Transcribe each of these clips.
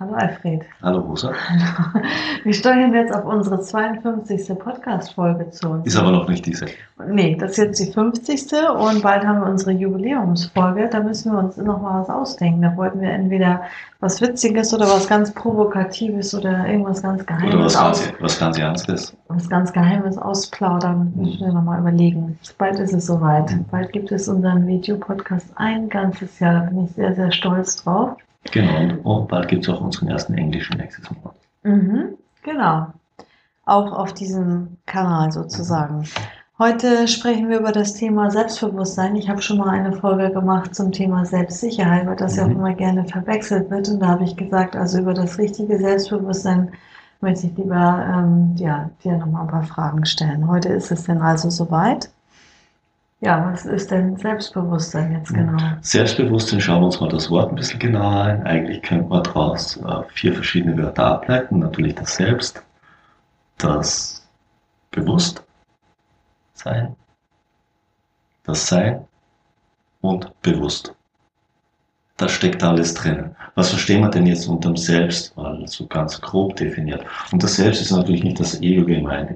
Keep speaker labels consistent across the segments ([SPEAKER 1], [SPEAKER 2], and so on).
[SPEAKER 1] Hallo Alfred.
[SPEAKER 2] Hallo Rosa.
[SPEAKER 1] Hallo. Wir steuern jetzt auf unsere 52. Podcast-Folge zu.
[SPEAKER 2] Ist aber noch nicht diese.
[SPEAKER 1] Nee, das ist jetzt die 50. und bald haben wir unsere Jubiläumsfolge. Da müssen wir uns noch mal was ausdenken. Da wollten wir entweder was Witziges oder was ganz Provokatives oder irgendwas ganz Geheimes.
[SPEAKER 2] Oder was ganz, was ganz Ernstes.
[SPEAKER 1] Was ganz Geheimes ausplaudern.
[SPEAKER 2] Mhm.
[SPEAKER 1] Müssen wir noch mal überlegen. Bald ist es soweit. Bald gibt es unseren Videopodcast ein ganzes Jahr. Da bin ich sehr, sehr stolz drauf.
[SPEAKER 2] Genau. Und, und bald gibt es auch unseren ersten englischen nächstes Monat.
[SPEAKER 1] Mhm, genau. Auch auf diesem Kanal sozusagen. Heute sprechen wir über das Thema Selbstbewusstsein. Ich habe schon mal eine Folge gemacht zum Thema Selbstsicherheit, weil das ja auch
[SPEAKER 2] Mhm.
[SPEAKER 1] immer gerne verwechselt wird. Und da habe ich gesagt, also über das richtige Selbstbewusstsein möchte ich lieber ähm, ja, dir nochmal ein paar Fragen stellen. Heute ist es denn also soweit. Ja, was ist denn Selbstbewusstsein jetzt genau?
[SPEAKER 2] Selbstbewusstsein, schauen wir uns mal das Wort ein bisschen genauer ein. Eigentlich könnte man daraus äh, vier verschiedene Wörter ableiten. Natürlich das Selbst, das Bewusstsein, das Sein und bewusst. Da steckt alles drinnen. Was verstehen wir denn jetzt unter dem Selbst? Mal so ganz grob definiert. Und das Selbst ist natürlich nicht das Ego gemeint.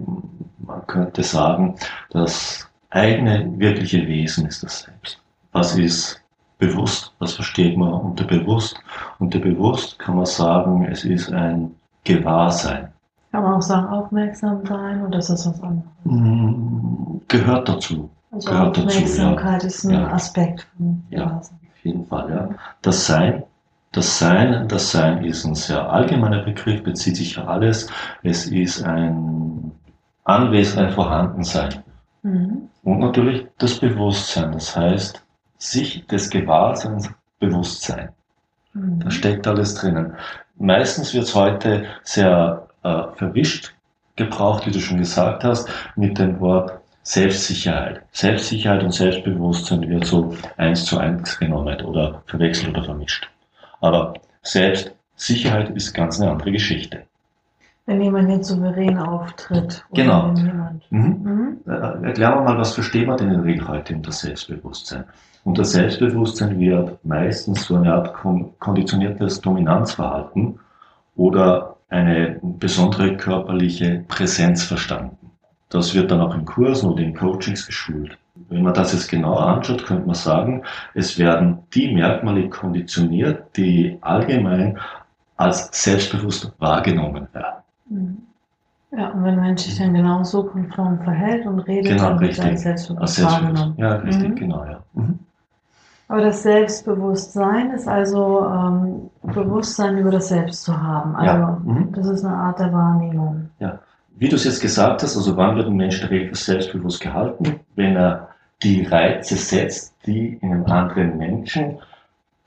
[SPEAKER 2] Man könnte sagen, das eigene wirkliche Wesen ist das Selbst. Was ist bewusst? Was versteht man unter bewusst? Unter bewusst kann man sagen, es ist ein Gewahrsein.
[SPEAKER 1] Kann man auch sagen, aufmerksam sein oder ist das was anderes?
[SPEAKER 2] Mm, Gehört dazu.
[SPEAKER 1] Also
[SPEAKER 2] Gehört dazu,
[SPEAKER 1] Aufmerksamkeit ist ein
[SPEAKER 2] Ja.
[SPEAKER 1] Aspekt von
[SPEAKER 2] Ja.
[SPEAKER 1] Dasein.
[SPEAKER 2] Auf jeden Fall, ja. Das Sein, das Sein, das Sein ist ein sehr allgemeiner Begriff, bezieht sich auf alles. Es ist ein Anwesen, ein Vorhandensein.
[SPEAKER 1] Mhm.
[SPEAKER 2] Und natürlich das Bewusstsein, das heißt, sich des Gewahrseins bewusst sein.
[SPEAKER 1] Mhm.
[SPEAKER 2] Da steckt alles drinnen. Meistens wird es heute sehr äh, verwischt gebraucht, wie du schon gesagt hast, mit dem Wort Selbstsicherheit. Selbstsicherheit und Selbstbewusstsein wird so eins zu eins genommen oder verwechselt oder vermischt. Aber Selbstsicherheit ist ganz eine andere Geschichte.
[SPEAKER 1] Wenn jemand jetzt souverän auftritt.
[SPEAKER 2] Genau. Mhm.
[SPEAKER 1] mhm.
[SPEAKER 2] Äh, Erklären wir mal, was verstehen wir denn in der Regel heute unter Selbstbewusstsein? Unter Selbstbewusstsein wird meistens so eine Art kon konditioniertes Dominanzverhalten oder eine besondere körperliche Präsenz verstanden. Das wird dann auch in Kursen oder in Coachings geschult. Wenn man das jetzt genauer anschaut, könnte man sagen, es werden die Merkmale konditioniert, die allgemein als selbstbewusst wahrgenommen werden.
[SPEAKER 1] Ja, und wenn ein Mensch sich dann genau so konform verhält und redet,
[SPEAKER 2] Genau,
[SPEAKER 1] dann wird
[SPEAKER 2] richtig.
[SPEAKER 1] selbstbewusst
[SPEAKER 2] Als selbstbewusst.
[SPEAKER 1] wahrgenommen.
[SPEAKER 2] Ja, richtig,
[SPEAKER 1] Mhm.
[SPEAKER 2] genau, ja. Mhm.
[SPEAKER 1] Aber das Selbstbewusstsein ist also ähm, Bewusstsein über das Selbst zu haben. Also
[SPEAKER 2] Ja. Mhm.
[SPEAKER 1] das ist eine Art der Wahrnehmung.
[SPEAKER 2] Wie du es jetzt gesagt hast, also wann wird ein Mensch der Regel für selbstbewusst gehalten? Wenn er die Reize setzt, die in einem anderen Menschen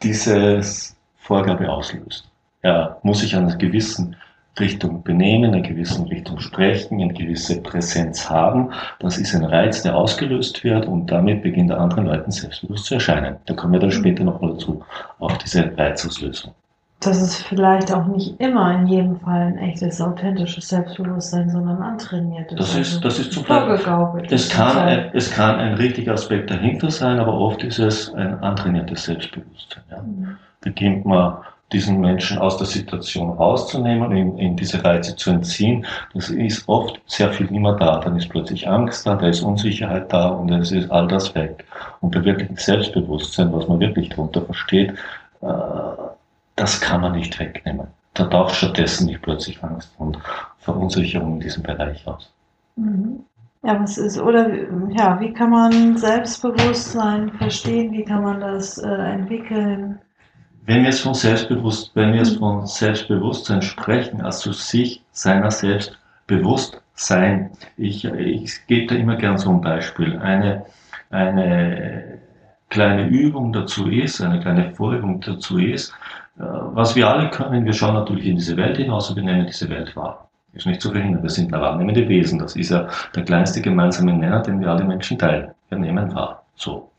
[SPEAKER 2] dieses Vorgabe auslöst. Er muss sich an einer gewissen Richtung benehmen, in einer gewissen Richtung sprechen, eine gewisse Präsenz haben. Das ist ein Reiz, der ausgelöst wird und damit beginnt er anderen Leuten selbstbewusst zu erscheinen. Da kommen wir dann später nochmal dazu, auf diese Reizauslösung.
[SPEAKER 1] Das ist vielleicht auch nicht immer in jedem Fall ein echtes, authentisches Selbstbewusstsein, sondern antrainiertes.
[SPEAKER 2] Das ist-
[SPEAKER 1] also
[SPEAKER 2] das ist zum
[SPEAKER 1] vorgegaukelt.
[SPEAKER 2] Es kann, ein, es kann ein richtiger Aspekt dahinter sein, aber oft ist es ein antrainiertes Selbstbewusstsein. Ja.
[SPEAKER 1] Mhm.
[SPEAKER 2] Beginnt man diesen Menschen aus der Situation rauszunehmen, in, in diese Reize zu entziehen, das ist oft sehr viel mehr da. Dann ist plötzlich Angst da, da ist Unsicherheit da und es ist all das weg. Und bei wirklichem Selbstbewusstsein, was man wirklich darunter versteht, äh, das kann man nicht wegnehmen. Da taucht stattdessen nicht plötzlich Angst und Verunsicherung in diesem Bereich aus.
[SPEAKER 1] Mhm. Ja, was ist, oder ja, wie kann man Selbstbewusstsein verstehen? Wie kann man das äh, entwickeln?
[SPEAKER 2] Wenn wir jetzt von Selbstbewusst, wenn wir jetzt von Selbstbewusstsein sprechen, also sich seiner selbst bewusst sein. Ich, ich gebe da immer gern so ein Beispiel. Eine, eine kleine Übung dazu ist, eine kleine Vorübung dazu ist, äh, was wir alle können, wir schauen natürlich in diese Welt hinaus und wir nehmen diese Welt wahr. Ist nicht zu verhindern. Wir sind wahrnehmende Wesen. Das ist ja der kleinste gemeinsame Nenner, den wir alle Menschen teilen. Wir nehmen wahr. So.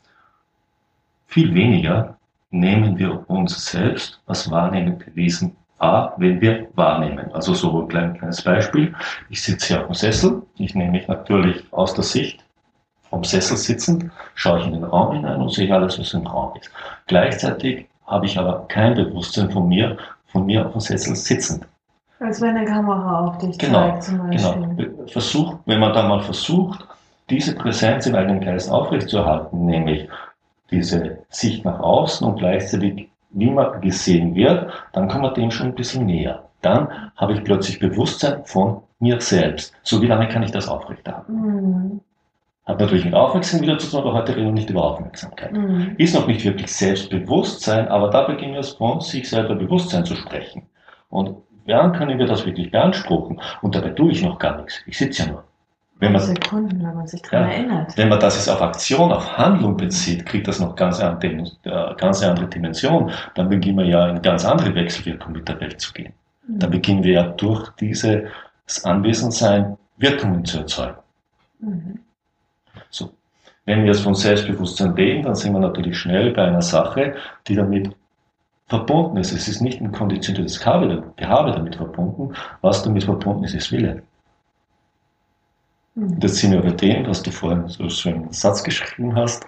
[SPEAKER 2] Viel weniger nehmen wir uns selbst als wahrnehmende Wesen wahr, wenn wir wahrnehmen. Also so ein kleines Beispiel. Ich sitze hier auf dem Sessel. Ich nehme mich natürlich aus der Sicht vom Sessel sitzend, schaue ich in den Raum hinein und sehe alles, was im Raum ist. Gleichzeitig habe ich aber kein Bewusstsein von mir, von mir auf dem Sessel sitzend.
[SPEAKER 1] Als wenn eine Kamera auf dich
[SPEAKER 2] genau,
[SPEAKER 1] zeigt zum Beispiel.
[SPEAKER 2] Genau. Versucht, wenn man da mal versucht, diese Präsenz im eigenen Geist aufrechtzuerhalten, nämlich diese Sicht nach außen und gleichzeitig, wie man gesehen wird, dann kommt man dem schon ein bisschen näher. Dann habe ich plötzlich Bewusstsein von mir selbst. So wie lange kann ich das aufrechterhalten? Mhm. Hat natürlich mit Aufmerksamkeit wieder zu tun, aber heute reden wir nicht über Aufmerksamkeit. Mhm. Ist noch nicht wirklich Selbstbewusstsein, aber da beginnen wir es von sich selber Bewusstsein zu sprechen. Und wann können wir das wirklich beanspruchen? Und dabei tue ich noch gar nichts. Ich sitze ja nur.
[SPEAKER 1] Wenn man, Sekunden, wenn man sich daran ja, erinnert.
[SPEAKER 2] Wenn man das jetzt auf Aktion, auf Handlung bezieht, kriegt das noch ganz eine, äh, ganz andere Dimension. Dann beginnen wir ja in ganz andere Wechselwirkung mit der Welt zu gehen. Mhm. Dann beginnen wir ja durch dieses Anwesensein Wirkungen zu erzeugen. Mhm. So. Wenn wir jetzt von Selbstbewusstsein reden, dann sind wir natürlich schnell bei einer Sache, die damit verbunden ist. Es ist nicht ein konditioniertes Gehabe damit verbunden. Was damit verbunden ist, ist Wille. Mhm. Das sind wir bei dem, was du vorhin so schön einen Satz geschrieben hast.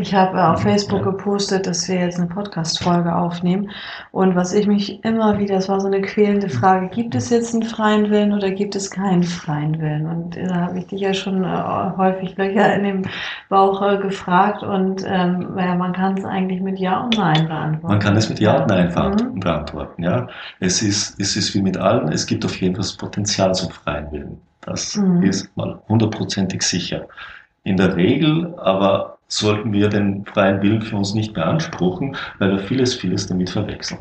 [SPEAKER 1] Ich habe auf Facebook gepostet, dass wir jetzt eine Podcast-Folge aufnehmen. Und was ich mich immer wieder, das war so eine quälende Frage, gibt es jetzt einen freien Willen oder gibt es keinen freien Willen? Und da habe ich dich ja schon äh, häufig Löcher in dem Bauch äh, gefragt und ähm, ja, man kann es eigentlich mit Ja und Nein beantworten.
[SPEAKER 2] Man kann es mit Ja und Nein mhm. beantworten. Ja. Es, ist, es ist wie mit allen, es gibt auf jeden Fall das Potenzial zum freien Willen. Das mhm. ist mal hundertprozentig sicher. In der Regel aber sollten wir den freien Willen für uns nicht beanspruchen, weil wir vieles, vieles damit verwechseln.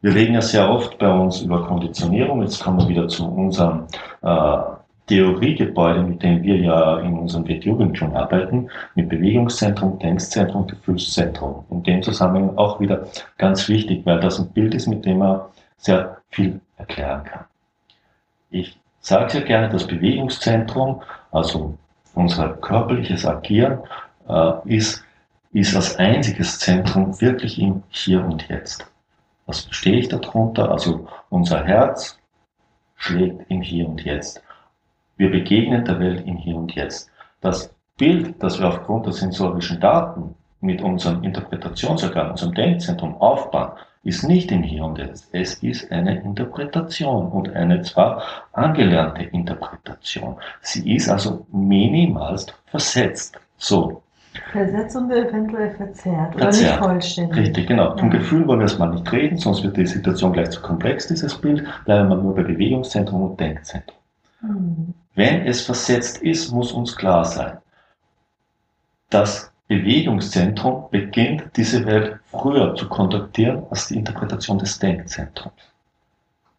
[SPEAKER 2] Wir reden ja sehr oft bei uns über Konditionierung. Jetzt kommen wir wieder zu unserem äh, Theoriegebäude, mit dem wir ja in unserem WTU schon arbeiten, mit Bewegungszentrum, Denkszentrum, Gefühlszentrum. In dem Zusammenhang auch wieder ganz wichtig, weil das ein Bild ist, mit dem man sehr viel erklären kann. Ich sage sehr gerne, das Bewegungszentrum, also unser körperliches Agieren, äh, ist, ist als einziges Zentrum wirklich im Hier und Jetzt. Was verstehe ich darunter? Also unser Herz schlägt im Hier und Jetzt. Wir begegnen der Welt im Hier und Jetzt. Das Bild, das wir aufgrund der sensorischen Daten mit unserem Interpretationsorgan, unserem Denkzentrum aufbauen, ist nicht im Hier und Jetzt. Es ist eine Interpretation und eine zwar angelernte Interpretation. Sie ist also minimalst versetzt. So.
[SPEAKER 1] Versetzt und eventuell verzerrt, oder nicht vollständig.
[SPEAKER 2] Richtig, genau. Vom Gefühl wollen wir erstmal nicht reden, sonst wird die Situation gleich zu komplex, dieses Bild. Bleiben wir nur bei Bewegungszentrum und Denkzentrum. Mhm. Wenn es versetzt ist, muss uns klar sein, dass Bewegungszentrum beginnt diese Welt früher zu kontaktieren als die Interpretation des Denkzentrums.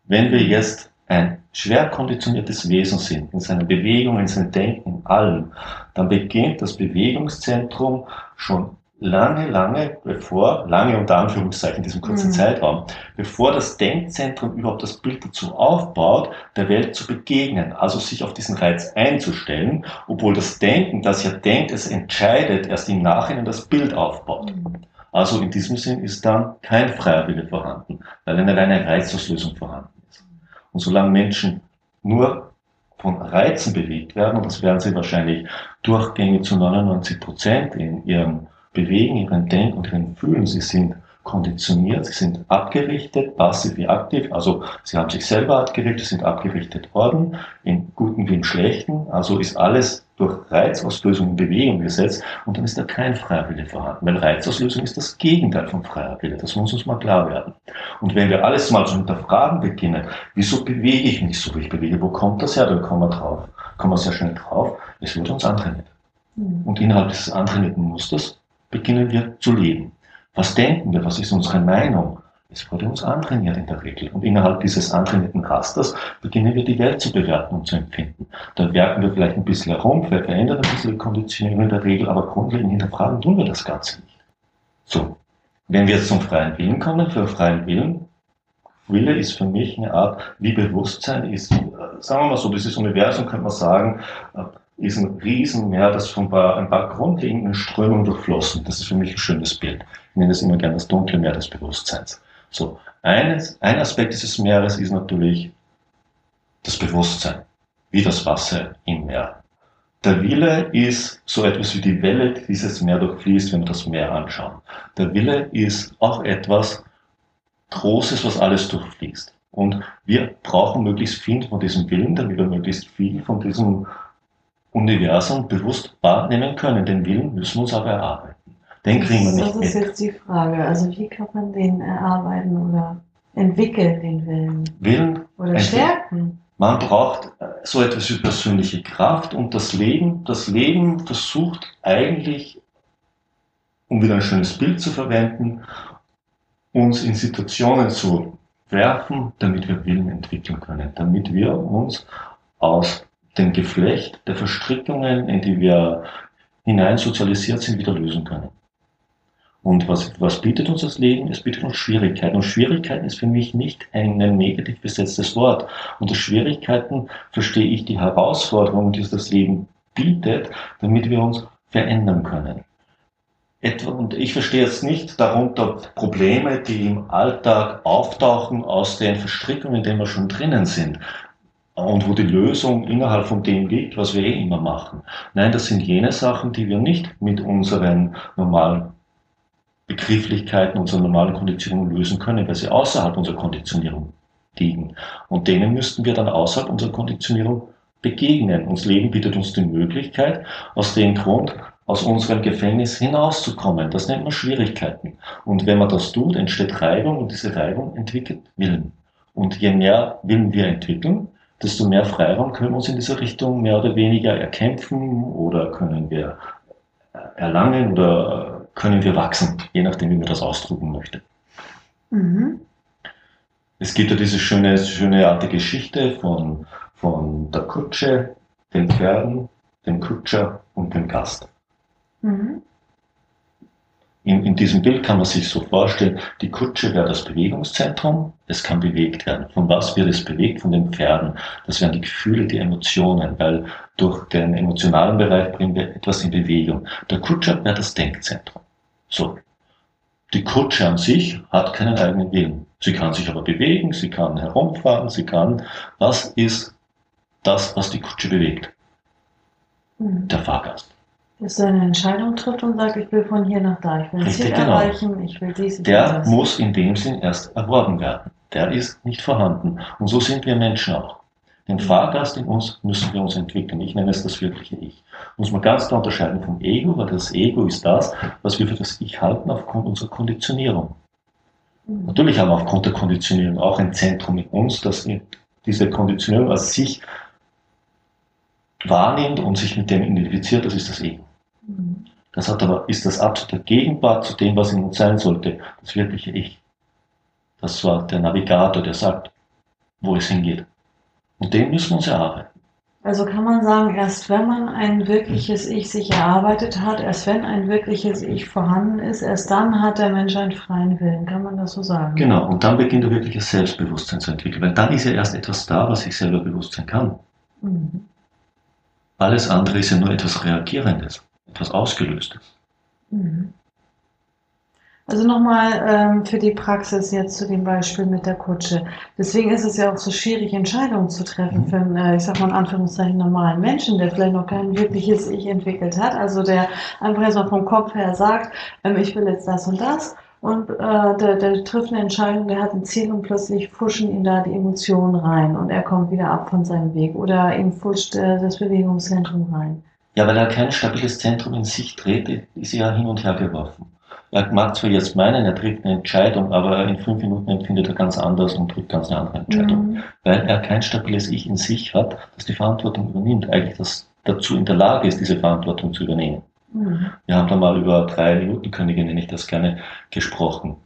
[SPEAKER 2] Wenn wir jetzt ein schwer konditioniertes Wesen sind, in seiner Bewegung, in seinem Denken, in allem, dann beginnt das Bewegungszentrum schon lange, lange bevor, lange unter Anführungszeichen in diesem kurzen mhm. Zeitraum, bevor das Denkzentrum überhaupt das Bild dazu aufbaut, der Welt zu begegnen, also sich auf diesen Reiz einzustellen, obwohl das Denken, das ja denkt, es entscheidet, erst im Nachhinein das Bild aufbaut. Mhm. Also in diesem Sinn ist dann kein freier Wille vorhanden, weil eine reine Reizauslösung vorhanden ist. Und solange Menschen nur von Reizen bewegt werden, und das werden sie wahrscheinlich durchgängig zu 99 Prozent in ihrem bewegen, ihren Denken und ihren Fühlen. Sie sind konditioniert, sie sind abgerichtet, passiv wie aktiv, also sie haben sich selber abgerichtet, sind abgerichtet worden, im Guten wie im Schlechten, also ist alles durch Reizauslösung in Bewegung gesetzt. Und dann ist da kein Freiwille vorhanden, weil Reizauslösung ist das Gegenteil von freier Wille, das muss uns mal klar werden. Und wenn wir alles mal zu hinterfragen beginnen, wieso bewege ich mich so, wie ich bewege, wo kommt das her, dann kommen wir drauf, kommen wir sehr schnell drauf, es wird uns antrainiert. Mhm. Und innerhalb dieses antrainierten Musters beginnen wir zu leben. Was denken wir? Was ist unsere Meinung? Es wurde uns antrainiert in der Regel. Und innerhalb dieses antrainierten Rasters beginnen wir die Welt zu bewerten und zu empfinden. Dann werken wir vielleicht ein bisschen herum, verändern ein bisschen die Konditionierung in der Regel, aber grundlegend hinterfragen tun wir das Ganze nicht. So. Wenn wir jetzt zum freien Willen kommen, für freien Willen Wille ist für mich eine Art, wie Bewusstsein ist, äh, sagen wir mal so, dieses Universum könnte man sagen, äh, ist ein Riesenmeer, das von ein paar, ein paar grundlegenden Strömungen durchflossen. Das ist für mich ein schönes Bild. Ich nenne das immer gerne das dunkle Meer des Bewusstseins. So, eines, ein Aspekt dieses Meeres ist natürlich das Bewusstsein, wie das Wasser im Meer. Der Wille ist so etwas wie die Welle, die dieses Meer durchfließt, wenn wir das Meer anschauen. Der Wille ist auch etwas Großes, was alles durchfließt. Und wir brauchen möglichst viel von diesem Willen, damit wir möglichst viel von diesem Universum bewusst wahrnehmen können. Den Willen müssen wir uns aber erarbeiten. Den kriegen wir nicht
[SPEAKER 1] Das ist
[SPEAKER 2] mit.
[SPEAKER 1] jetzt die Frage. Also wie kann man den erarbeiten oder entwickeln, den Willen?
[SPEAKER 2] Willen
[SPEAKER 1] Oder stärken?
[SPEAKER 2] Man braucht äh, so etwas wie persönliche Kraft und das Leben, das Leben versucht eigentlich, um wieder ein schönes Bild zu verwenden, uns in Situationen zu werfen, damit wir Willen entwickeln können, damit wir uns aus dem Geflecht der Verstrickungen, in die wir hinein sozialisiert sind, wieder lösen können. Und was, was bietet uns das Leben? Es bietet uns Schwierigkeiten. Und Schwierigkeiten ist für mich nicht ein, negativ besetztes Wort. Unter Schwierigkeiten verstehe ich die Herausforderungen, die das Leben bietet, damit wir uns verändern können. Etwa, und ich verstehe jetzt nicht darunter Probleme, die im Alltag auftauchen aus den Verstrickungen, in denen wir schon drinnen sind. Und wo die Lösung innerhalb von dem liegt, was wir eh immer machen. Nein, das sind jene Sachen, die wir nicht mit unseren normalen Begrifflichkeiten, unseren normalen Konditionen lösen können, weil sie außerhalb unserer Konditionierung liegen. Und denen müssten wir dann außerhalb unserer Konditionierung begegnen. Uns Leben bietet uns die Möglichkeit, aus dem Grund aus unserem Gefängnis hinauszukommen. Das nennt man Schwierigkeiten. Und wenn man das tut, entsteht Reibung und diese Reibung entwickelt Willen. Und je mehr Willen wir entwickeln, desto mehr Freiraum können wir uns in dieser Richtung mehr oder weniger erkämpfen oder können wir erlangen oder können wir wachsen, je nachdem, wie man das ausdrücken möchte.
[SPEAKER 1] Mhm.
[SPEAKER 2] Es gibt ja diese schöne, schöne alte Geschichte von, von der Kutsche, den Pferden, dem Kutscher und dem Gast.
[SPEAKER 1] Mhm.
[SPEAKER 2] In, in diesem Bild kann man sich so vorstellen, die Kutsche wäre das Bewegungszentrum, es kann bewegt werden. Von was wird es bewegt? Von den Pferden. Das wären die Gefühle, die Emotionen, weil durch den emotionalen Bereich bringen wir etwas in Bewegung. Der Kutscher wäre das Denkzentrum. So. Die Kutsche an sich hat keinen eigenen Willen. Sie kann sich aber bewegen, sie kann herumfahren, sie kann, was ist das, was die Kutsche bewegt?
[SPEAKER 1] Mhm.
[SPEAKER 2] Der Fahrgast.
[SPEAKER 1] Dass er eine Entscheidung trifft und sagt, ich will von hier nach da, ich will
[SPEAKER 2] Richtig,
[SPEAKER 1] Ziel
[SPEAKER 2] genau.
[SPEAKER 1] erreichen, ich will dies und
[SPEAKER 2] Der
[SPEAKER 1] das.
[SPEAKER 2] muss in dem Sinn erst erworben werden. Der ist nicht vorhanden. Und so sind wir Menschen auch. Den Fahrgast in uns müssen wir uns entwickeln. Ich nenne es das wirkliche Ich. Muss man ganz klar unterscheiden vom Ego, weil das Ego ist das, was wir für das Ich halten aufgrund unserer Konditionierung.
[SPEAKER 1] Mhm.
[SPEAKER 2] Natürlich haben wir aufgrund der Konditionierung auch ein Zentrum in uns, das diese Konditionierung als sich wahrnimmt und sich mit dem identifiziert, das ist das Ego. Das hat aber, ist das absolute Gegenpart zu dem, was in uns sein sollte, das wirkliche Ich. Das war der Navigator, der sagt, wo es hingeht. Und den müssen wir uns erarbeiten.
[SPEAKER 1] Also kann man sagen, erst wenn man ein wirkliches Ich sich erarbeitet hat, erst wenn ein wirkliches Ich vorhanden ist, erst dann hat der Mensch einen freien Willen. Kann man das so sagen?
[SPEAKER 2] Genau, und dann beginnt er wirklich das Selbstbewusstsein zu entwickeln, weil dann ist ja erst etwas da, was sich selber bewusst sein kann.
[SPEAKER 1] Mhm.
[SPEAKER 2] Alles andere ist ja nur etwas Reagierendes, etwas Ausgelöstes.
[SPEAKER 1] Mhm. Also nochmal ähm, für die Praxis jetzt zu dem Beispiel mit der Kutsche. Deswegen ist es ja auch so schwierig, Entscheidungen zu treffen
[SPEAKER 2] Mhm.
[SPEAKER 1] für einen, äh, ich sag mal in Anführungszeichen, normalen Menschen, der vielleicht noch kein wirkliches Ich entwickelt hat. Also der einfach erstmal vom Kopf her sagt, ähm, ich will jetzt das und das. Und äh, der, der trifft eine Entscheidung, der hat ein Ziel und plötzlich fuschen ihn da die Emotionen rein und er kommt wieder ab von seinem Weg oder ihm fuscht äh, das Bewegungszentrum rein.
[SPEAKER 2] Ja, weil er kein stabiles Zentrum in sich dreht, ist er hin und her geworfen. Er mag zwar jetzt meinen, er trifft eine Entscheidung, aber in fünf Minuten empfindet er ganz anders und trifft ganz eine andere Entscheidung.
[SPEAKER 1] Mhm.
[SPEAKER 2] Weil er kein stabiles Ich in sich hat, das die Verantwortung übernimmt, eigentlich das dazu in der Lage ist, diese Verantwortung zu übernehmen.
[SPEAKER 1] Mhm.
[SPEAKER 2] Wir haben da mal über drei Minutenkönige, nenne ich das gerne, gesprochen.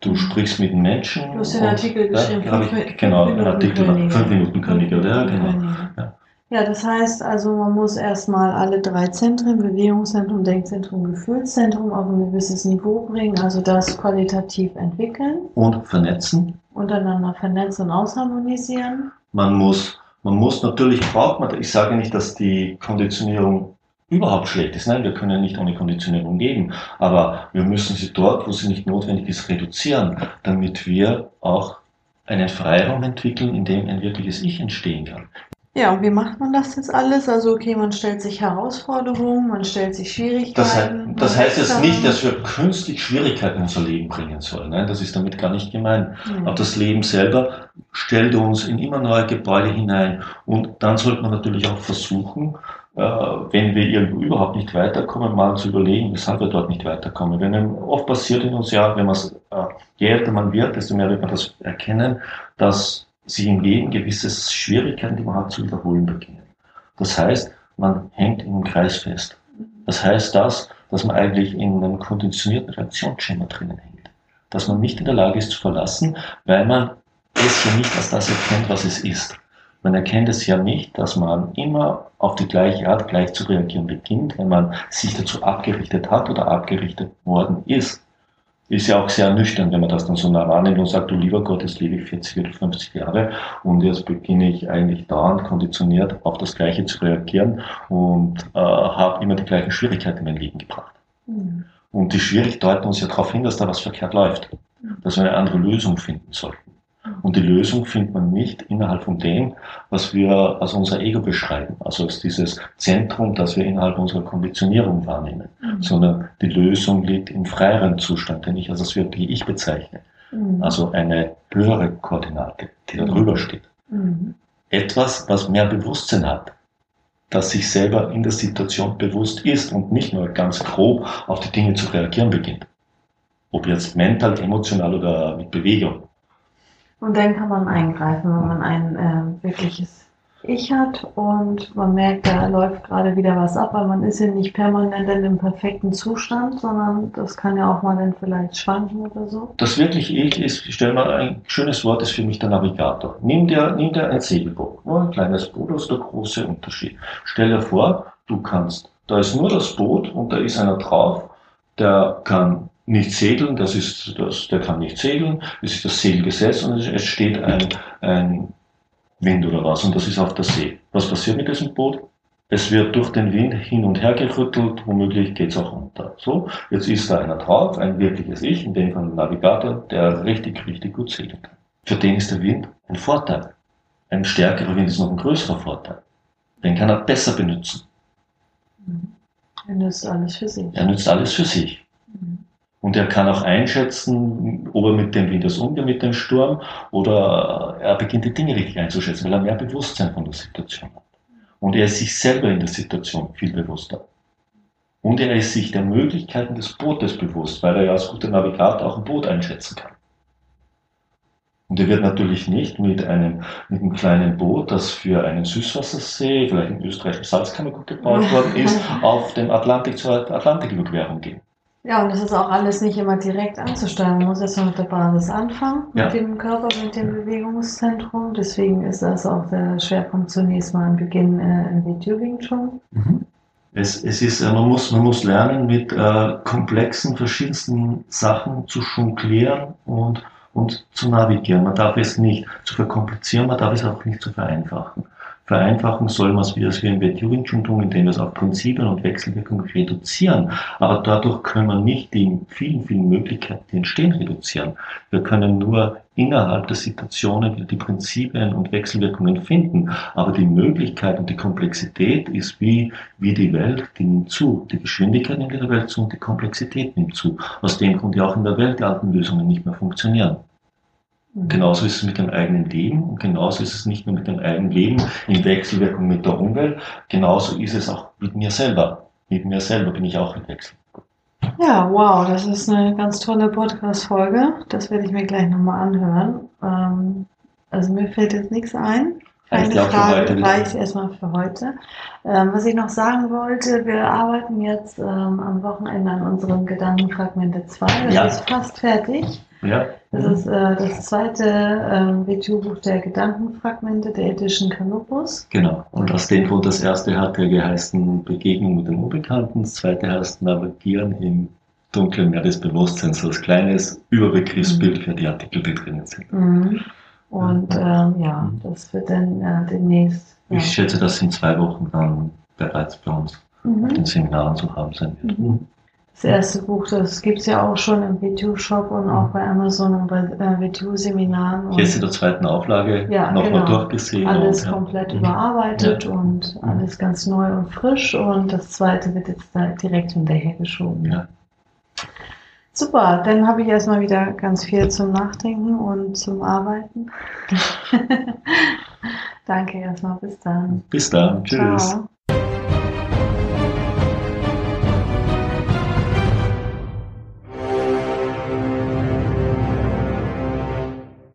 [SPEAKER 2] Du sprichst mit Menschen.
[SPEAKER 1] Du hast den Artikel geschrieben,
[SPEAKER 2] ja, ich, genau,
[SPEAKER 1] fünf
[SPEAKER 2] ein Artikel, fünf Minuten Könige, oder? Ja, genau. Ja.
[SPEAKER 1] Ja, das heißt also, man muss erstmal alle drei Zentren, Bewegungszentrum, Denkzentrum, Gefühlszentrum auf ein gewisses Niveau bringen, also das qualitativ entwickeln.
[SPEAKER 2] Und vernetzen.
[SPEAKER 1] Untereinander vernetzen und ausharmonisieren.
[SPEAKER 2] Man muss, man muss natürlich braucht man, ich sage nicht, dass die Konditionierung überhaupt schlecht ist. Nein, wir können nicht ohne Konditionierung gehen, aber wir müssen sie dort, wo sie nicht notwendig ist, reduzieren, damit wir auch einen Freiraum entwickeln, in dem ein wirkliches Ich entstehen kann.
[SPEAKER 1] Ja, und wie macht man das jetzt alles? Also, okay, man stellt sich Herausforderungen, man stellt sich Schwierigkeiten.
[SPEAKER 2] Das, heißt, das heißt jetzt nicht, dass wir künstlich Schwierigkeiten in unser Leben bringen sollen. Nein, das ist damit gar nicht gemeint. Mhm. Aber das Leben selber stellt uns in immer neue Gebäude hinein. Und dann sollte man natürlich auch versuchen, äh, wenn wir irgendwo überhaupt nicht weiterkommen, mal zu überlegen, weshalb wir dort nicht weiterkommen. Wenn oft passiert in uns ja, wenn man äh, je älter man wird, desto mehr wird man das erkennen, dass sich im Leben gewisse Schwierigkeiten, die man hat, zu wiederholen beginnen. Das heißt, man hängt einem Kreis fest. Das heißt das, dass man eigentlich in einem konditionierten Reaktionsschema drinnen hängt. Dass man nicht in der Lage ist zu verlassen, weil man es ja nicht als das erkennt, was es ist. Man erkennt es ja nicht, dass man immer auf die gleiche Art gleich zu reagieren beginnt, wenn man sich dazu abgerichtet hat oder abgerichtet worden ist ist ja auch sehr nüchtern, wenn man das dann so nah wahrnimmt und sagt, du lieber Gott, jetzt lebe ich 40 oder 50 Jahre und jetzt beginne ich eigentlich dauernd konditioniert auf das Gleiche zu reagieren und äh, habe immer die gleichen Schwierigkeiten in mein Leben gebracht. Mhm. Und die Schwierigkeiten deuten uns ja darauf hin, dass da was verkehrt läuft, dass wir eine andere Lösung finden sollten. Und die Lösung findet man nicht innerhalb von dem, was wir als unser Ego beschreiben, also als dieses Zentrum, das wir innerhalb unserer Konditionierung wahrnehmen, mhm. sondern die Lösung liegt im freieren Zustand, den ich als das wirklich Ich bezeichne. Mhm. Also eine höhere Koordinate, die da drüber steht. Mhm. Etwas, was mehr Bewusstsein hat, das sich selber in der Situation bewusst ist und nicht nur ganz grob auf die Dinge zu reagieren beginnt. Ob jetzt mental, emotional oder mit Bewegung.
[SPEAKER 1] Und dann kann man eingreifen, wenn man ein äh, wirkliches Ich hat und man merkt, da läuft gerade wieder was ab, weil man ist ja nicht permanent in dem perfekten Zustand, sondern das kann ja auch mal dann vielleicht schwanken oder so.
[SPEAKER 2] Das wirklich Ich ist, ich stelle mal ein schönes Wort, ist für mich der Navigator. Nimm dir, nimm dir ein Segelboot, nur ein kleines Boot, das ist der große Unterschied. Stell dir vor, du kannst, da ist nur das Boot und da ist einer drauf, der kann nicht segeln, das ist das, der kann nicht segeln, das ist das Segelgesetz und es steht ein, ein Wind oder was und das ist auf der See. Was passiert mit diesem Boot? Es wird durch den Wind hin und her gerüttelt, womöglich geht es auch runter. So, jetzt ist da einer drauf, ein wirkliches Ich, in dem Fall ein Navigator, der richtig, richtig gut segeln kann. Für den ist der Wind ein Vorteil. Ein stärkerer Wind ist noch ein größerer Vorteil. Den kann er besser benutzen.
[SPEAKER 1] Er nützt alles für sich.
[SPEAKER 2] Er nützt alles für sich. Und er kann auch einschätzen, ob er mit dem Wind umgeht, mit dem Sturm, oder er beginnt die Dinge richtig einzuschätzen, weil er mehr Bewusstsein von der Situation hat. Und er ist sich selber in der Situation viel bewusster. Und er ist sich der Möglichkeiten des Bootes bewusst, weil er ja als guter Navigator auch ein Boot einschätzen kann. Und er wird natürlich nicht mit einem, mit einem kleinen Boot, das für einen Süßwassersee, vielleicht in Österreich im Salzkammergut gebaut worden ist, auf dem Atlantik zur Atlantiküberquerung gehen.
[SPEAKER 1] Ja, und das ist auch alles nicht immer direkt anzusteuern. Man muss erst mal mit der Basis anfangen, ja. mit dem Körper, mit dem Bewegungszentrum. Deswegen ist das auch der Schwerpunkt zunächst mal am Beginn äh, im Video Wing Chun.
[SPEAKER 2] Mhm. Es, es ist, äh, man muss, man muss lernen, mit äh, komplexen, verschiedensten Sachen zu jonglieren und, und zu navigieren. Man darf es nicht zu verkomplizieren, man darf es auch nicht zu vereinfachen vereinfachen soll, was wir, das wir im Wetjugendtum tun, indem wir es auf Prinzipien und Wechselwirkungen reduzieren. Aber dadurch können wir nicht die vielen, vielen Möglichkeiten, die entstehen, reduzieren. Wir können nur innerhalb der Situationen die Prinzipien und Wechselwirkungen finden. Aber die Möglichkeit und die Komplexität ist wie, wie die Welt, die nimmt zu. Die Geschwindigkeit nimmt in der Welt zu und die Komplexität nimmt zu. Aus dem Grund ja auch in der Welt die alten Lösungen nicht mehr funktionieren. Mhm. Genauso ist es mit dem eigenen Leben und genauso ist es nicht nur mit dem eigenen Leben in Wechselwirkung mit der Umwelt, genauso ist es auch mit mir selber. Mit mir selber bin ich auch in Wechsel.
[SPEAKER 1] Ja, wow, das ist eine ganz tolle Podcast-Folge. Das werde ich mir gleich nochmal anhören. Ähm, also mir fällt jetzt nichts ein. Eine Frage reicht erstmal für heute. Ähm, was ich noch sagen wollte, wir arbeiten jetzt ähm, am Wochenende an unserem Gedankenfragmente 2. Das ja. ist fast fertig.
[SPEAKER 2] Ja.
[SPEAKER 1] Das ist äh, das zweite ähm, WTO-Buch der Gedankenfragmente der ethischen Kanopus.
[SPEAKER 2] Genau. Und aus dem Grund, das erste hat ja geheißen Begegnung mit dem Unbekannten, das zweite heißt Navigieren im dunklen Meer des Bewusstseins, so als kleines Überbegriffsbild für die Artikel, die drinnen sind.
[SPEAKER 1] Mhm. Und ähm, ja, das wird dann äh, demnächst. Ja.
[SPEAKER 2] Ich schätze, dass in zwei Wochen dann bereits bei uns
[SPEAKER 1] Mhm.
[SPEAKER 2] auf den Seminaren zu haben sein wird.
[SPEAKER 1] Mhm. Das erste Buch, das gibt es ja auch schon im WTO-Shop und auch bei Amazon und bei äh, WTO-Seminaren. und
[SPEAKER 2] Jetzt in der zweiten Auflage
[SPEAKER 1] Ja,
[SPEAKER 2] nochmal
[SPEAKER 1] genau.
[SPEAKER 2] durchgesehen.
[SPEAKER 1] Alles
[SPEAKER 2] und, ja.
[SPEAKER 1] komplett
[SPEAKER 2] Mhm.
[SPEAKER 1] überarbeitet
[SPEAKER 2] Ja.
[SPEAKER 1] und alles ganz neu und frisch. Und das zweite wird jetzt da direkt hinterhergeschoben.
[SPEAKER 2] Ja.
[SPEAKER 1] Super, dann habe ich erstmal wieder ganz viel zum Nachdenken und zum Arbeiten. Danke erstmal, bis dann.
[SPEAKER 2] Bis dann. Tschüss.
[SPEAKER 1] Ciao.